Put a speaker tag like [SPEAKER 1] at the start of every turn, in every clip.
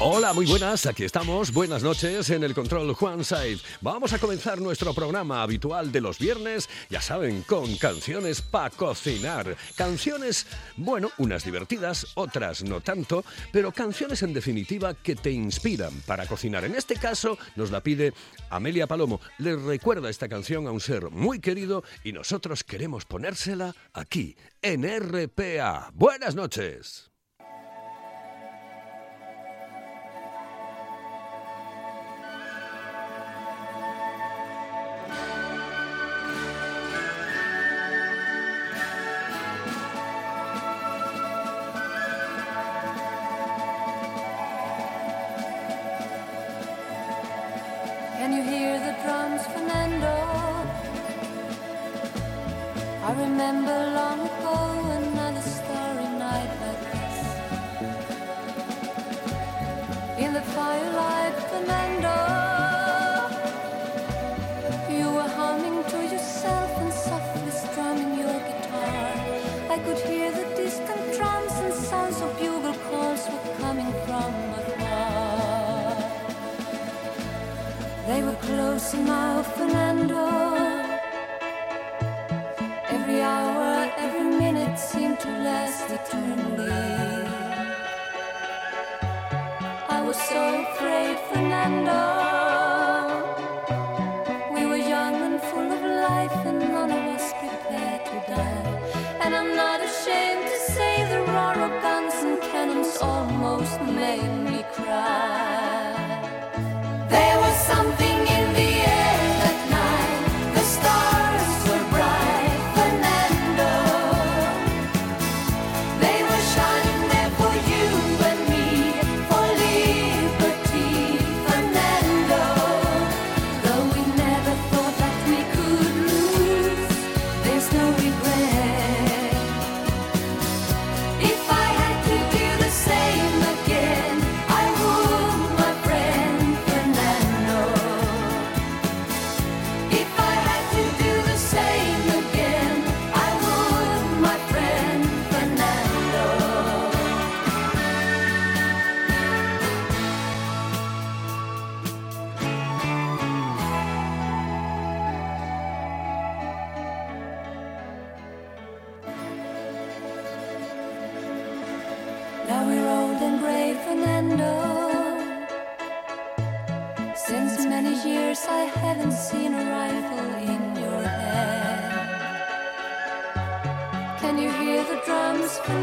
[SPEAKER 1] Hola, muy buenas, aquí estamos. Buenas noches en el control Juan Saiz. Vamos a comenzar nuestro programa habitual de los viernes, ya saben, con canciones para cocinar. Canciones, bueno, unas divertidas, otras no tanto, pero canciones en definitiva que te inspiran para cocinar. En este caso nos la pide Amelia Palomo. Le recuerda esta canción a un ser muy querido y nosotros queremos ponérsela aquí, en RPA. Buenas noches. They were close enough, Fernando. Every hour, every minute seemed to last eternally. I was so afraid, Fernando. We were young and full of life, and none of us prepared to die. And I'm not ashamed to say the roar of guns and cannons almost made me cry.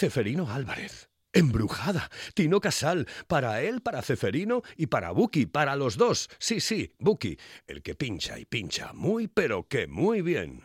[SPEAKER 1] Ceferino Álvarez. Embrujada. Tino Casal. Para él, para Ceferino y para Buki. Para los dos. Sí, sí, Buki. El que pincha y pincha muy, pero que muy bien.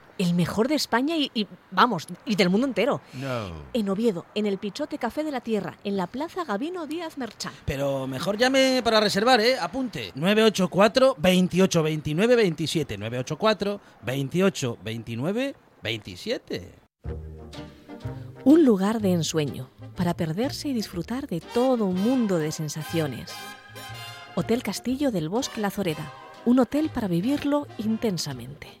[SPEAKER 2] el mejor de España y, vamos, y del mundo entero.
[SPEAKER 3] No.
[SPEAKER 2] En Oviedo, en el Pichote Café de la Tierra, en la Plaza Gabino Díaz Merchán.
[SPEAKER 4] Pero mejor llame para reservar, ¿eh? Apunte. 984 28 29 27. 984 28 29 27.
[SPEAKER 2] Un lugar de ensueño para perderse y disfrutar de todo un mundo de sensaciones. Hotel Castillo del Bosque La Zoreda. Un hotel para vivirlo intensamente.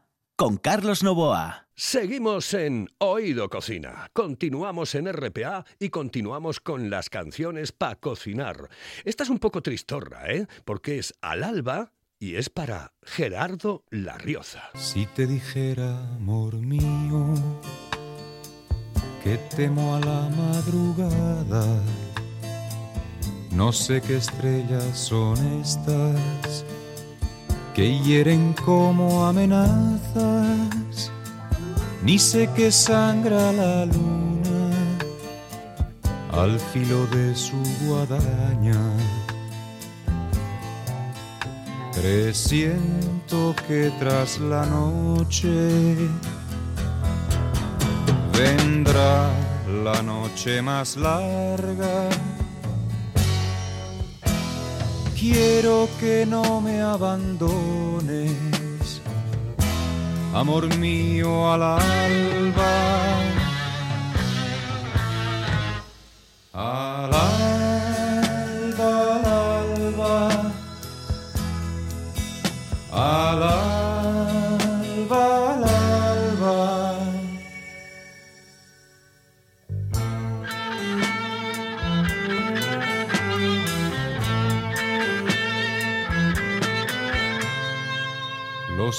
[SPEAKER 5] con Carlos Novoa.
[SPEAKER 1] Seguimos en Oído Cocina, continuamos en RPA y continuamos con las canciones para cocinar. Esta es un poco tristorra, ¿eh? Porque es al alba y es para Gerardo La Rioza.
[SPEAKER 6] Si te dijera, amor mío, que temo a la madrugada, no sé qué estrellas son estas que hieren como amenazas ni sé que sangra la luna al filo de su guadaña. Presiento que tras la noche vendrá la noche más larga. Quiero que no me abandones amor mío al alba. Al alba,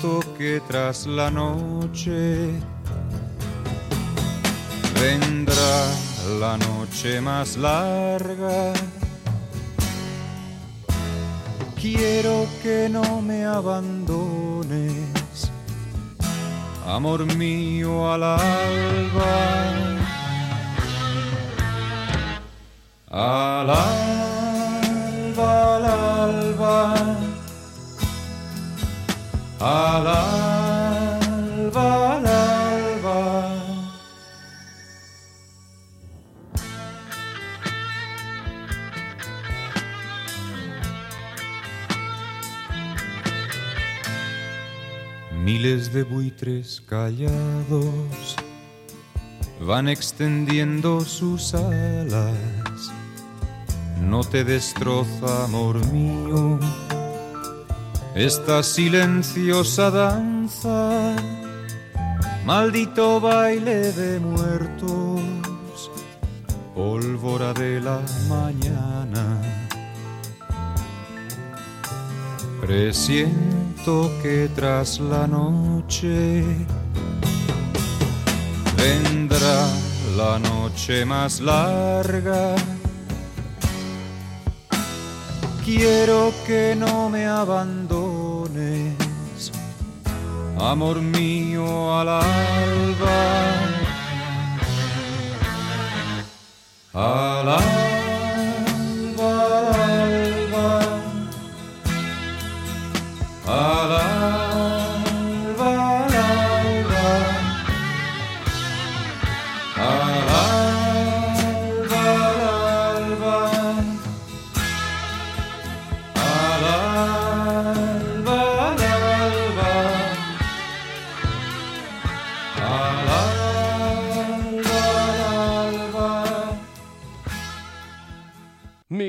[SPEAKER 6] Que tras la noche vendrá la noche más larga. Quiero que no me abandones, amor mío al alba. Al alba, al alba, al alba, al. Miles de buitres callados van extendiendo sus alas. No te destroza, amor mío, esta silenciosa danza, maldito baile de muertos, pólvora de la mañana. Presiento que tras la noche vendrá la noche más larga. Quiero que no me abandones, amor mío al alba. Al alba,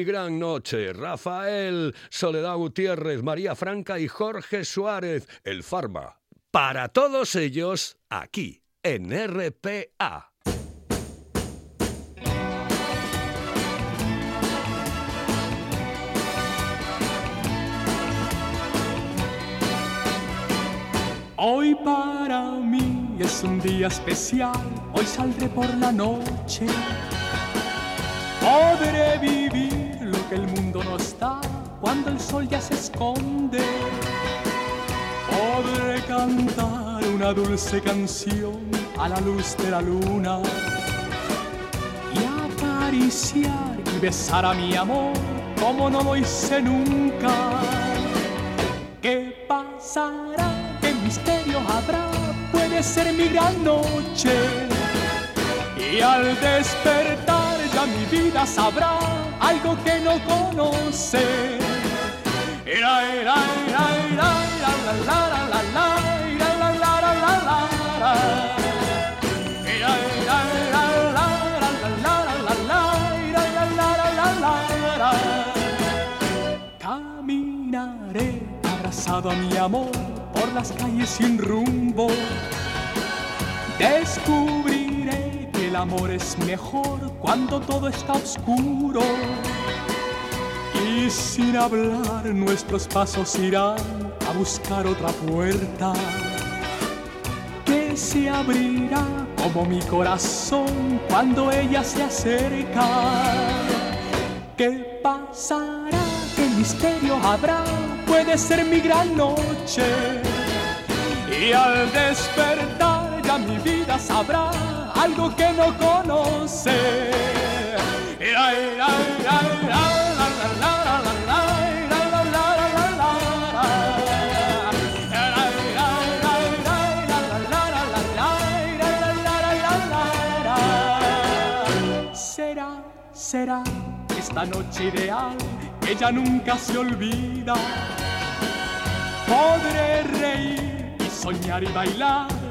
[SPEAKER 1] Gran noche, Rafael, Soledad Gutiérrez, María Franca y Jorge Suárez, el Farma. Para todos ellos, aquí, en RPA.
[SPEAKER 7] Hoy para mí es un día especial, hoy saldré por la noche. Podré vivir que el mundo no está cuando el sol ya se esconde. Podré cantar una dulce canción a la luz de la luna y acariciar y besar a mi amor como no lo hice nunca. ¿Qué pasará? ¿Qué misterio habrá? Puede ser mi gran noche. Y al despertar ya mi vida sabrá algo que no conoce. Era, era, era, era, la, la, la, la, la, era, la, la, la, la, la, la. La, la, la, la, la, la, la, la. Caminaré abrazado a mi amor por las calles sin rumbo. Descubriré que el amor es mejor cuando todo está oscuro. Y sin hablar nuestros pasos irán a buscar otra puerta que se abrirá como mi corazón cuando ella se acerca. ¿Qué pasará? ¿Qué misterio habrá? Puede ser mi gran noche. Y al despertar ya mi vida sabrá algo que no conoce. Será, será esta noche ideal que ya nunca se olvida. Podré reír y soñar y bailar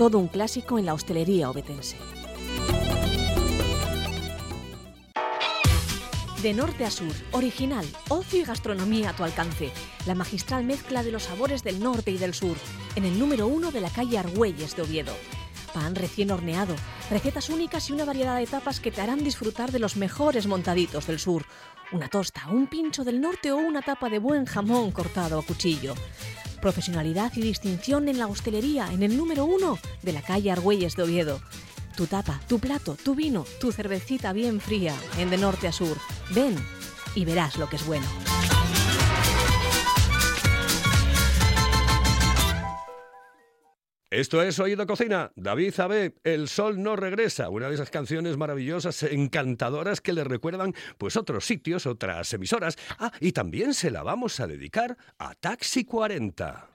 [SPEAKER 2] Todo un clásico en la hostelería obetense. De norte a sur, original, ocio y gastronomía a tu alcance. La magistral mezcla de los sabores del norte y del sur, en el número uno de la calle Argüelles de Oviedo. Pan recién horneado, recetas únicas y una variedad de tapas que te harán disfrutar de los mejores montaditos del sur. Una tosta, un pincho del norte o una tapa de buen jamón cortado a cuchillo. Profesionalidad y distinción en la hostelería, en el número uno de la calle Argüelles de Oviedo. Tu tapa, tu plato, tu vino, tu cervecita bien fría, en de norte a sur. Ven y verás lo que es bueno.
[SPEAKER 1] Esto es Oído Cocina. David Abe, El Sol no regresa. Una de esas canciones maravillosas, encantadoras que le recuerdan pues otros sitios, otras emisoras. Ah, y también se la vamos a dedicar a Taxi 40.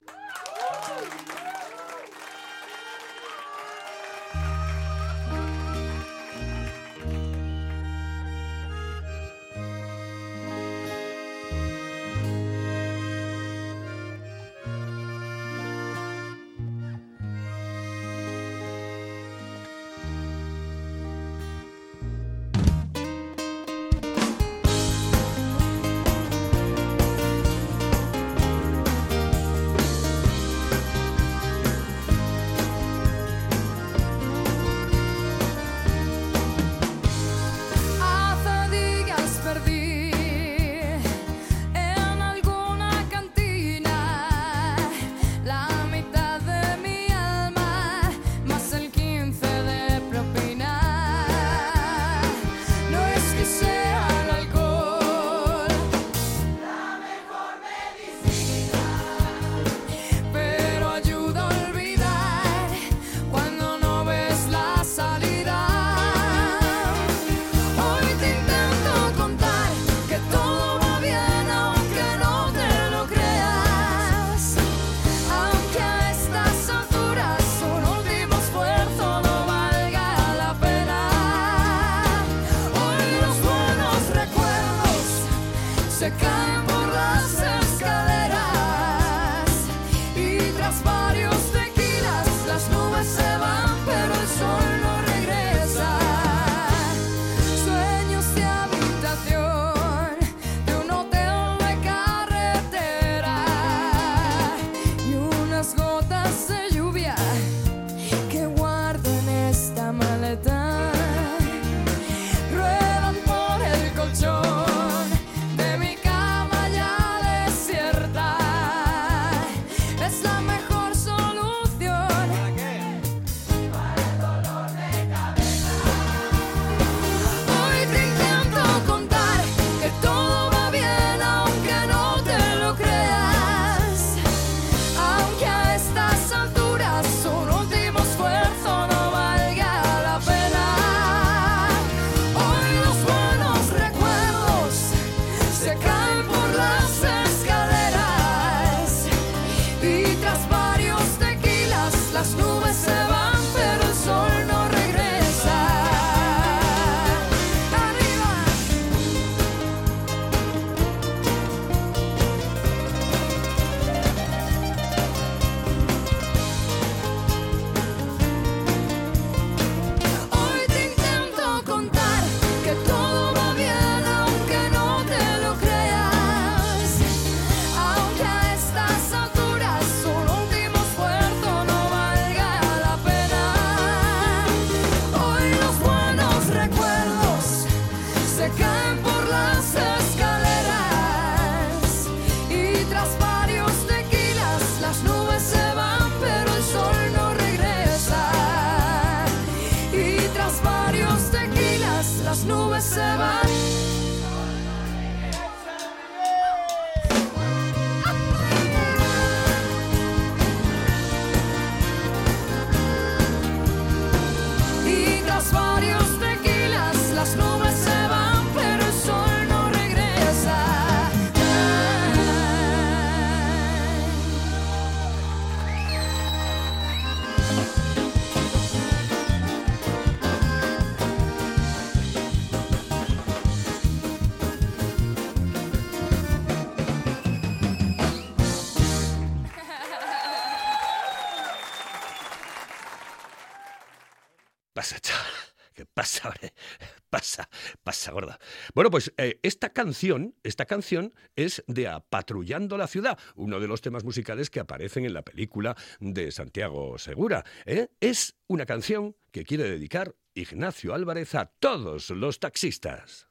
[SPEAKER 8] Bueno, pues eh, esta canción, esta canción es de Apatrullando la ciudad, uno de los temas musicales que aparecen en la película de Santiago Segura. ¿eh? Es una canción que quiere dedicar Ignacio Álvarez a todos los taxistas.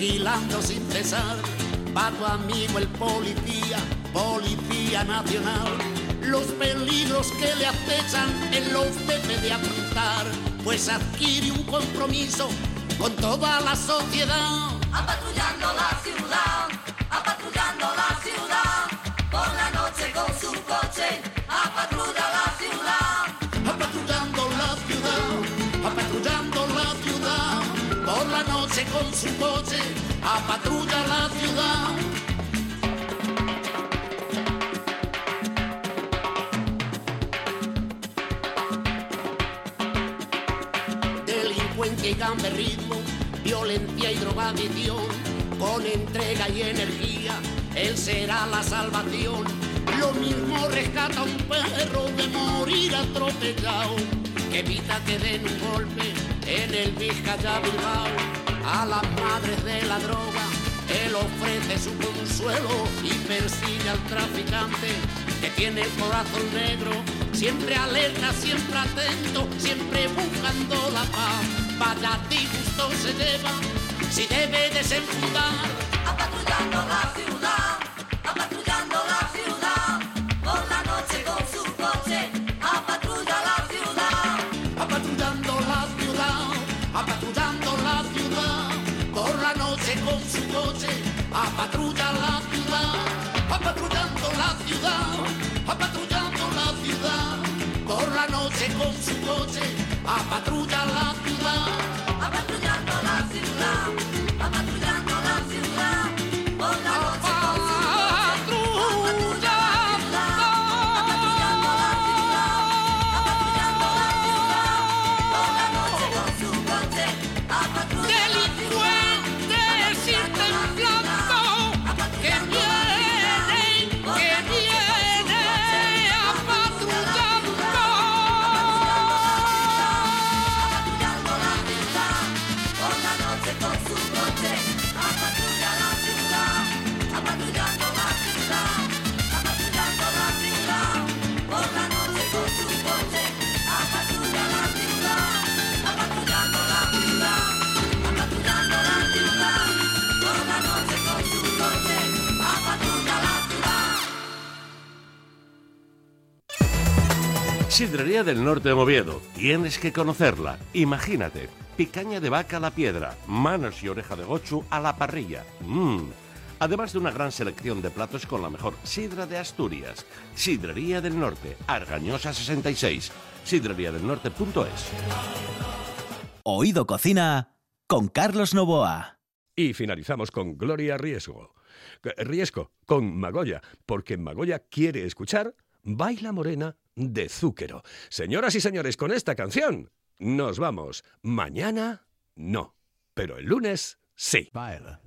[SPEAKER 9] Vigilando sin cesar, va tu amigo el policía, policía nacional. Los peligros que le acechan, él los debe de afrontar, pues adquiere un compromiso con toda la sociedad.
[SPEAKER 10] La con su coche, apatrulla la ciudad.
[SPEAKER 9] Delincuencia y gamberrismo, violencia y drogadicción, con entrega y energía, él será la salvación. Lo mismo rescata un perro de morir atropellado, que evita que den un golpe en el Vizcaya Bilbao. A las madres de la droga, él ofrece su consuelo y persigue al traficante que tiene el corazón negro, siempre alerta, siempre atento, siempre buscando la paz. Vaya disgusto se lleva, si debe desenfundar.
[SPEAKER 10] Apatrullando la ciudad,
[SPEAKER 11] Sidrería del Norte de Oviedo. Tienes que conocerla. Imagínate. Picaña de vaca a la piedra, manos y oreja de gochu a la parrilla. Mmm. Además de una gran selección de platos con la mejor sidra de Asturias. Sidrería del Norte, Argañosa 66. Sidreriadelnorte.es.
[SPEAKER 5] Oído Cocina con Carlos Novoa.
[SPEAKER 8] Y finalizamos con Gloria Riesgo. Riesgo, con Magoya, porque Magoya quiere escuchar Baila Morena de Zúquero. Señoras y señores, con esta canción nos vamos. Mañana no, pero el lunes sí.
[SPEAKER 12] Baila.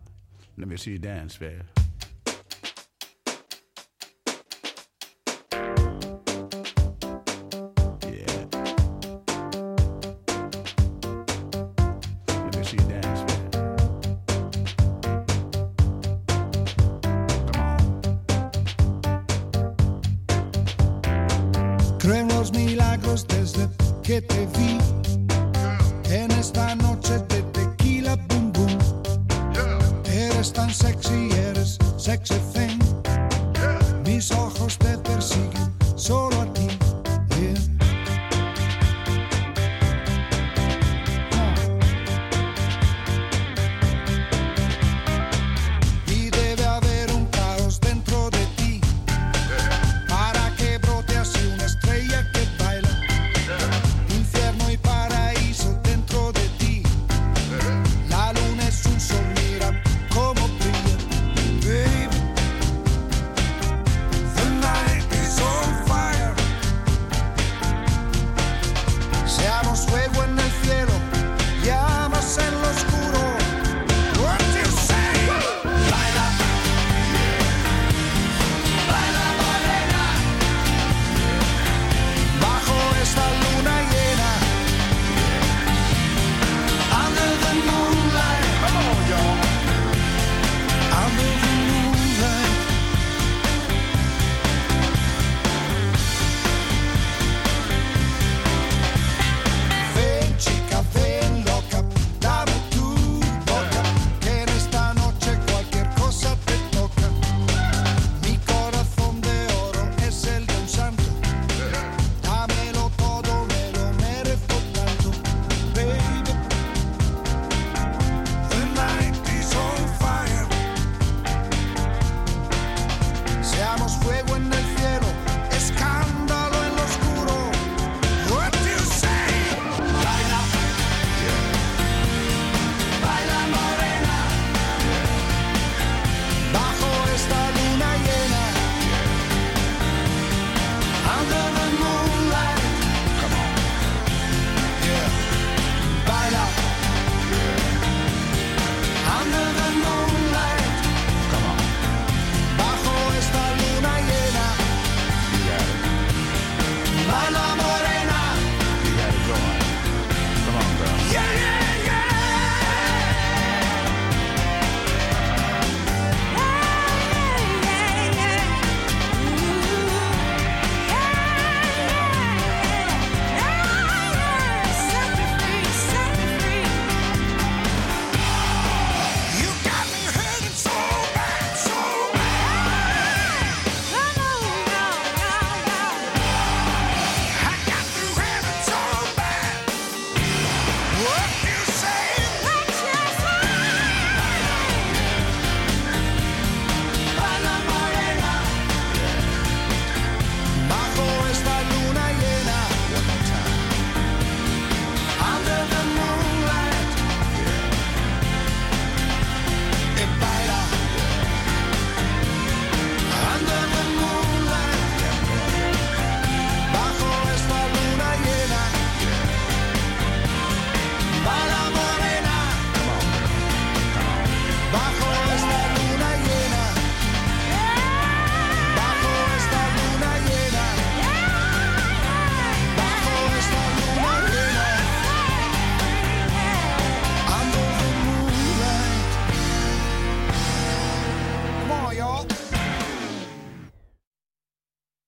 [SPEAKER 13] Los desde que te vi